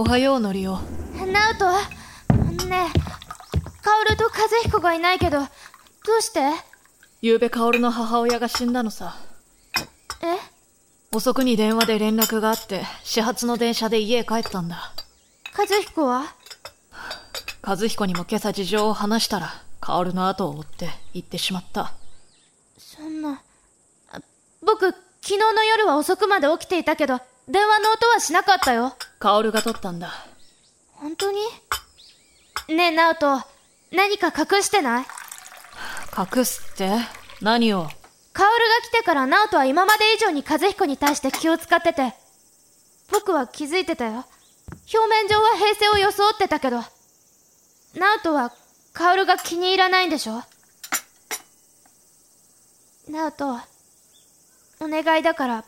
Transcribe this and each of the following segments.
おはようのりお。ナオトねえ薫と和彦がいないけどどうして？ゆうべ薫の母親が死んだのさ。え？遅くに電話で連絡があって始発の電車で家へ帰ったんだ。和彦は？和彦にも今朝事情を話したら薫の後を追って行ってしまった。そんなあ僕昨日の夜は遅くまで起きていたけど電話の音はしなかったよ薫が取ったんだ。本当に？ねえナオト何か隠してない？隠すって？何を？薫が来てからナオトは今まで以上に和彦に対して気を使ってて。僕は気づいてたよ。表面上は平静を装ってたけど。ナオトは薫が気に入らないんでしょ？ナオトお願いだから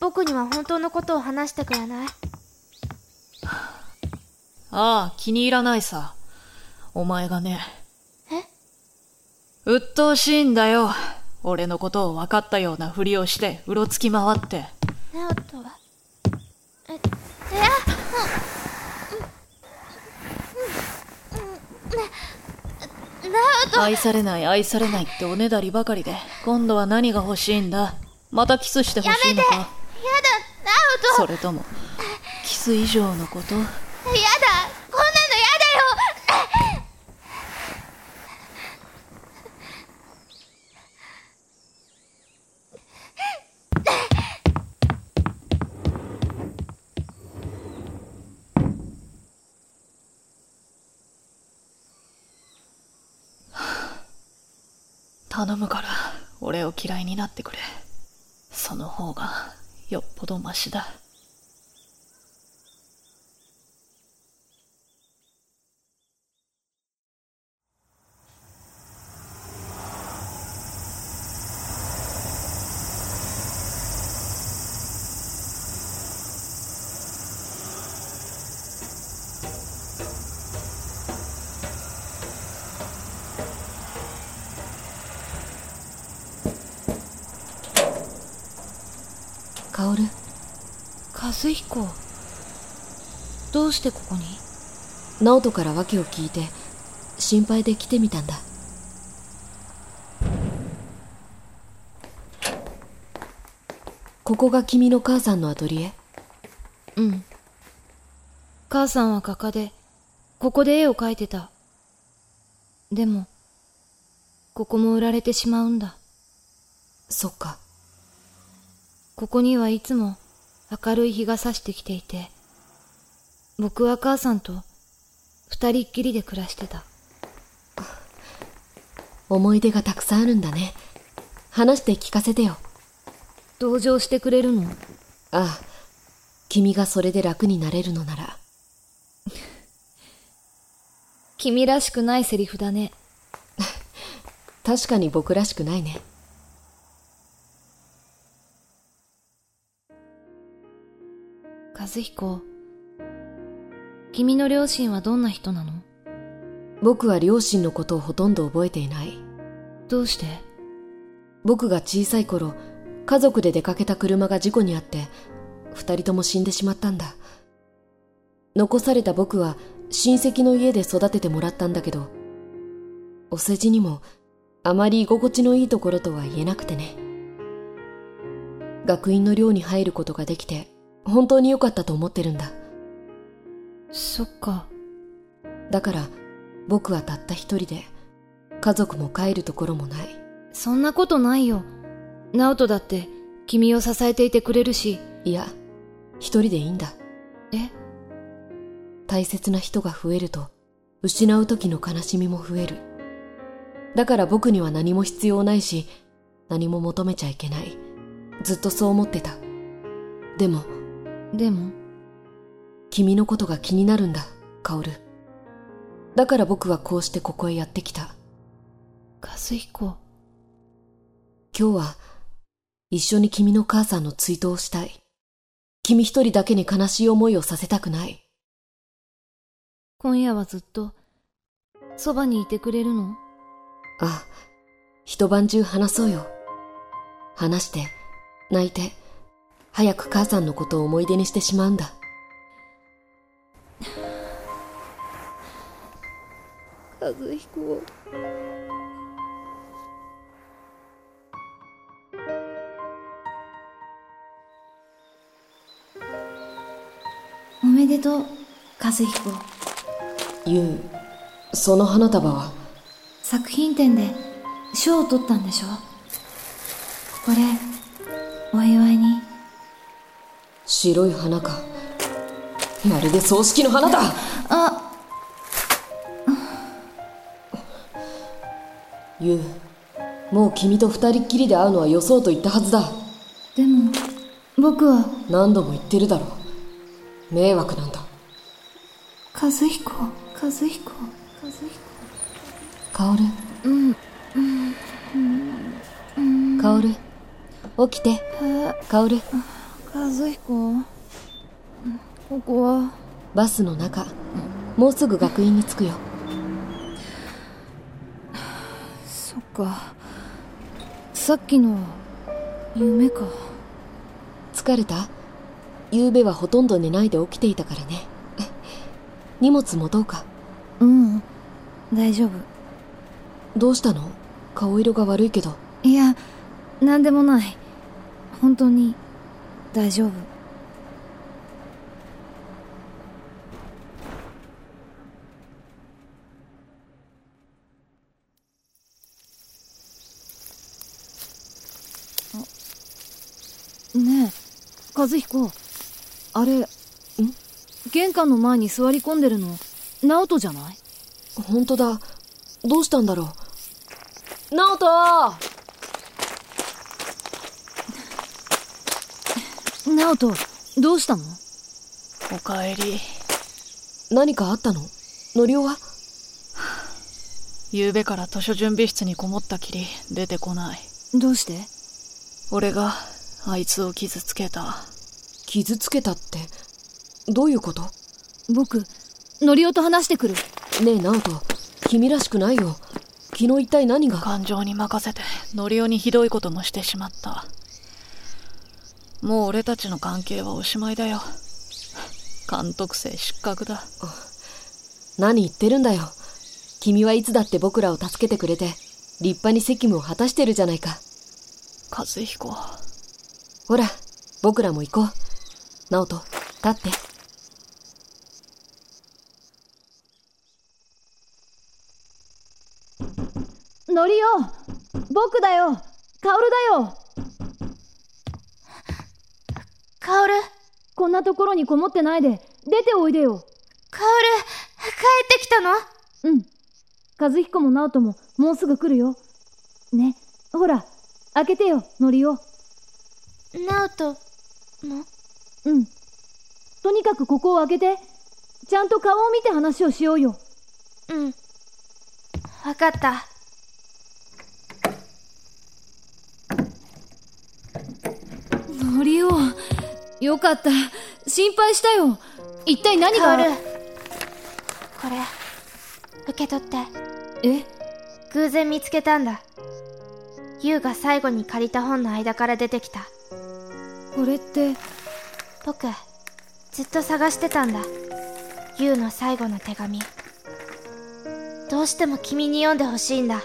僕には本当のことを話してくれない？ああ気に入らないさ。お前がね。え？鬱陶しいんだよ。俺のことを分かったようなふりをしてうろつき回って。ナオトは？えいやうんうんうんねナオト愛されない愛されないっておねだりばかりで今度は何が欲しいんだ？またキスしてほしいのか？やだナオトそれともキス以上のことやだこんなのやだよ頼むから俺を嫌いになってくれ。その方がよっぽどマシだ。薫。和彦。どうしてここに？直人から訳を聞いて心配で来てみたんだ。ここが君の母さんのアトリエ？うん。母さんは画家でここで絵を描いてた。でもここも売られてしまうんだ。そっかここにはいつも明るい日が差してきていて僕は母さんと二人っきりで暮らしてた。思い出がたくさんあるんだね。話して聞かせてよ。同情してくれるの？ああ。君がそれで楽になれるのなら。君らしくないセリフだね。確かに僕らしくないね和彦。君の両親はどんな人なの？僕は両親のことをほとんど覚えていない。どうして？僕が小さい頃家族で出かけた車が事故にあって二人とも死んでしまったんだ。残された僕は親戚の家で育ててもらったんだけどお世辞にもあまり居心地のいいところとは言えなくてね。学院の寮に入ることができて本当に良かったと思ってるんだ。そっか。だから僕はたった一人で家族も帰るところもない。そんなことないよ。直人だって君を支えていてくれるし。いや一人でいいんだ。え？大切な人が増えると失う時の悲しみも増える。だから僕には何も必要ないし何も求めちゃいけない。ずっとそう思ってた。でもでも君のことが気になるんだ薫だから僕はこうしてここへやってきた。和彦。今日は一緒に君の母さんの追悼をしたい。君一人だけに悲しい思いをさせたくない。今夜はずっとそばにいてくれるの？ああ一晩中話そうよ。話して泣いて早く母さんのことを思い出にしてしまうんだ。和彦。おめでとう、和彦。ユウ、その花束は？作品展で賞を取ったんでしょこれ、白い花か。まるで葬式の花だ。あ。ゆうもう君と二人っきりで会うのはよそうと言ったはずだ。でも僕は。何度も言ってるだろ迷惑なんだ。和彦和彦和彦。薫。薫。起きて。薫和彦ここは。バスの中。もうすぐ学院に着くよ。そっか。さっきの夢か。疲れた？昨べはほとんど寝ないで起きていたからね。荷物持とうか。うん。大丈夫。どうしたの？顔色が悪いけど。いや何でもない。本当に大丈夫。あねえ和彦。あれん？玄関の前に座り込んでるの直人じゃない？本当だ。どうしたんだろう？直人直人どうしたの？おかえり。何かあったの？のりおは？昨べから図書準備室にこもったきり出てこない。どうして？俺があいつを傷つけた。傷つけたって？どういうこと？僕のりおと話してくる。ねえ直人。君らしくないよ。昨日一体何が？感情に任せてノリオにひどいこともしてしまった。もう俺たちの関係はおしまいだよ。監督生失格だ。何言ってるんだよ。君はいつだって僕らを助けてくれて立派に責務を果たしてるじゃないか。和彦。ほら僕らも行こう。直人立って。のりお僕だよ。カオルだよカオル。こんなところにこもってないで。出ておいでよ。カオル帰ってきたの？うん。和彦も直人ももうすぐ来るよ。ね。ほら開けてよのりおナオトも？うん。とにかくここを開けてちゃんと顔を見て話をしようよ。うん。わかった。のりおよかった。心配したよ。一体何がカオルこれ受け取って。え？偶然見つけたんだ。ユウが最後に借りた本の間から出てきた。これって？僕ずっと探してたんだ。ユウの最後の手紙。どうしても君に読んでほしいんだ。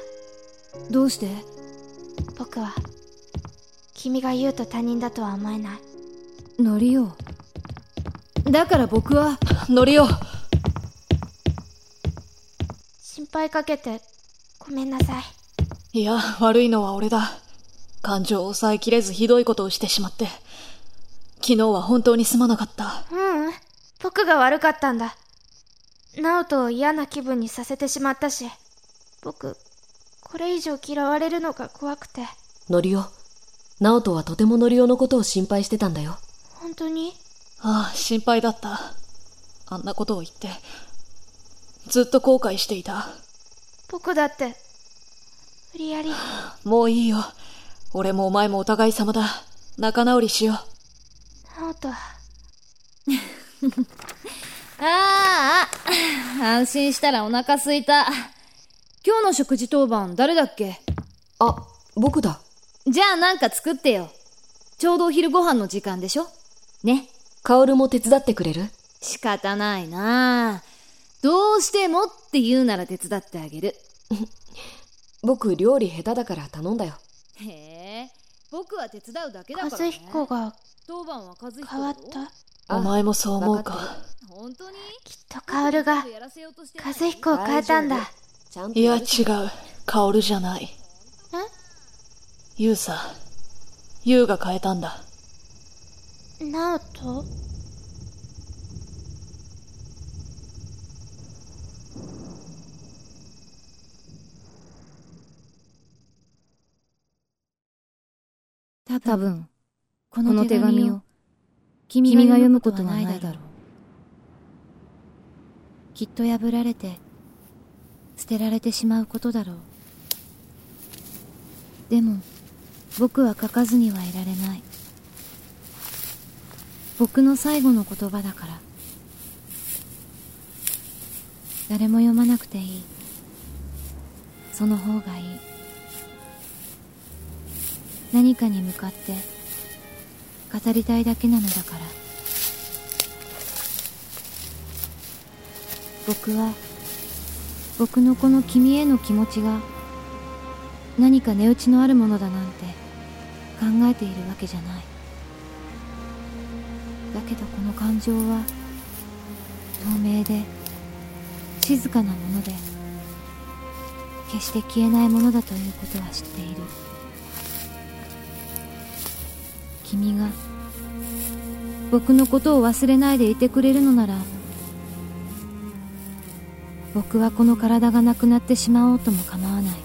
どうして？僕は君がユウと他人だとは思えないのりおだから僕は。ノリオ心配かけて。ごめんなさい。いや、悪いのは俺だ。感情を抑えきれずひどいことをしてしまって。昨日は本当にすまなかった。ううん。僕が悪かったんだ。ナオトを嫌な気分にさせてしまったし。僕これ以上嫌われるのが怖くて。のりお直人はとてものりおのことを心配してたんだよ本当に？ああ、心配だった。あんなことを言って。ずっと後悔していた。僕だって無理やりもういいよ。俺もお前もお互い様だ。仲直りしよう。ナオトああ安心したらお腹すいた今日の食事当番誰だっけ？あ僕だじゃあなんか作ってよちょうどお昼ご飯の時間でしょ？ね。薫も手伝ってくれる？仕方ないな。どうしてもっって言うなら手伝ってあげる。僕料理下手だから頼んだよ。へえ。僕は手伝うだけだから、和ね、彦が当番は和彦変わった？あお前もそう思うわかか本当に？きっと薫が和彦を変えたんだ。いや違う。薫じゃない。ユウさユウが変えたんだ直人多分この手紙を君が読むことはないだろう。きっと破られて捨てられてしまうことだろう。でも僕は書かずにはいられない僕の最後の言葉だから。誰も読まなくていい。その方がいい。何かに向かって語りたいだけなのだから。僕は僕のこの君への気持ちが何か値打ちのあるものだなんて考えているわけじゃない。だけどこの感情は透明で静かなもので決して消えないものだということは知っている。君が僕のことを忘れないでいてくれるのなら僕はこの体がなくなってしまおうとも構わない。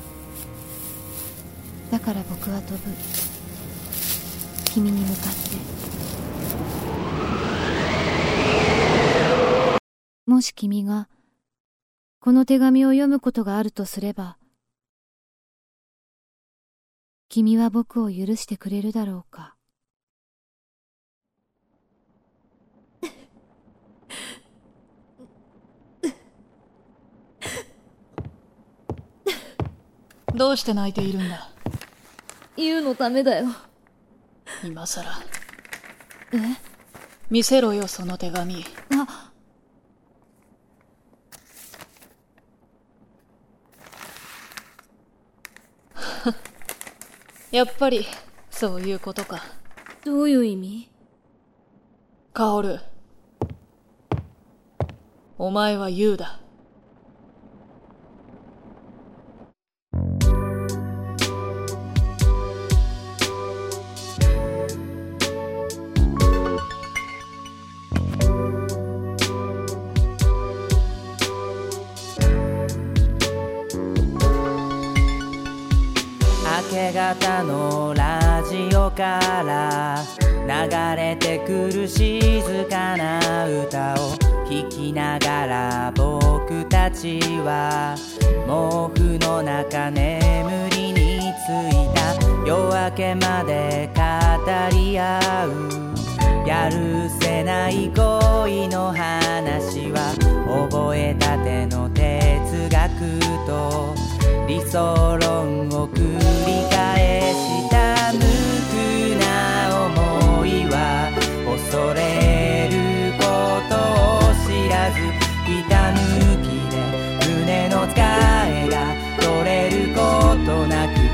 だから僕は飛ぶ。君に向かって。もし君がこの手紙を読むことがあるとすれば君は僕を許してくれるだろうか？どうして泣いているんだ？優のためだよ。今さらえ？見せろよその手紙。あやっぱりそういうことか。どういう意味？薫。お前はユウだから流れてくる静かな歌を聴きながら僕たちは毛布の中眠りについた夜明けまで語り合う。やるせない恋の話は覚えたての哲学と理想論を繰りとなく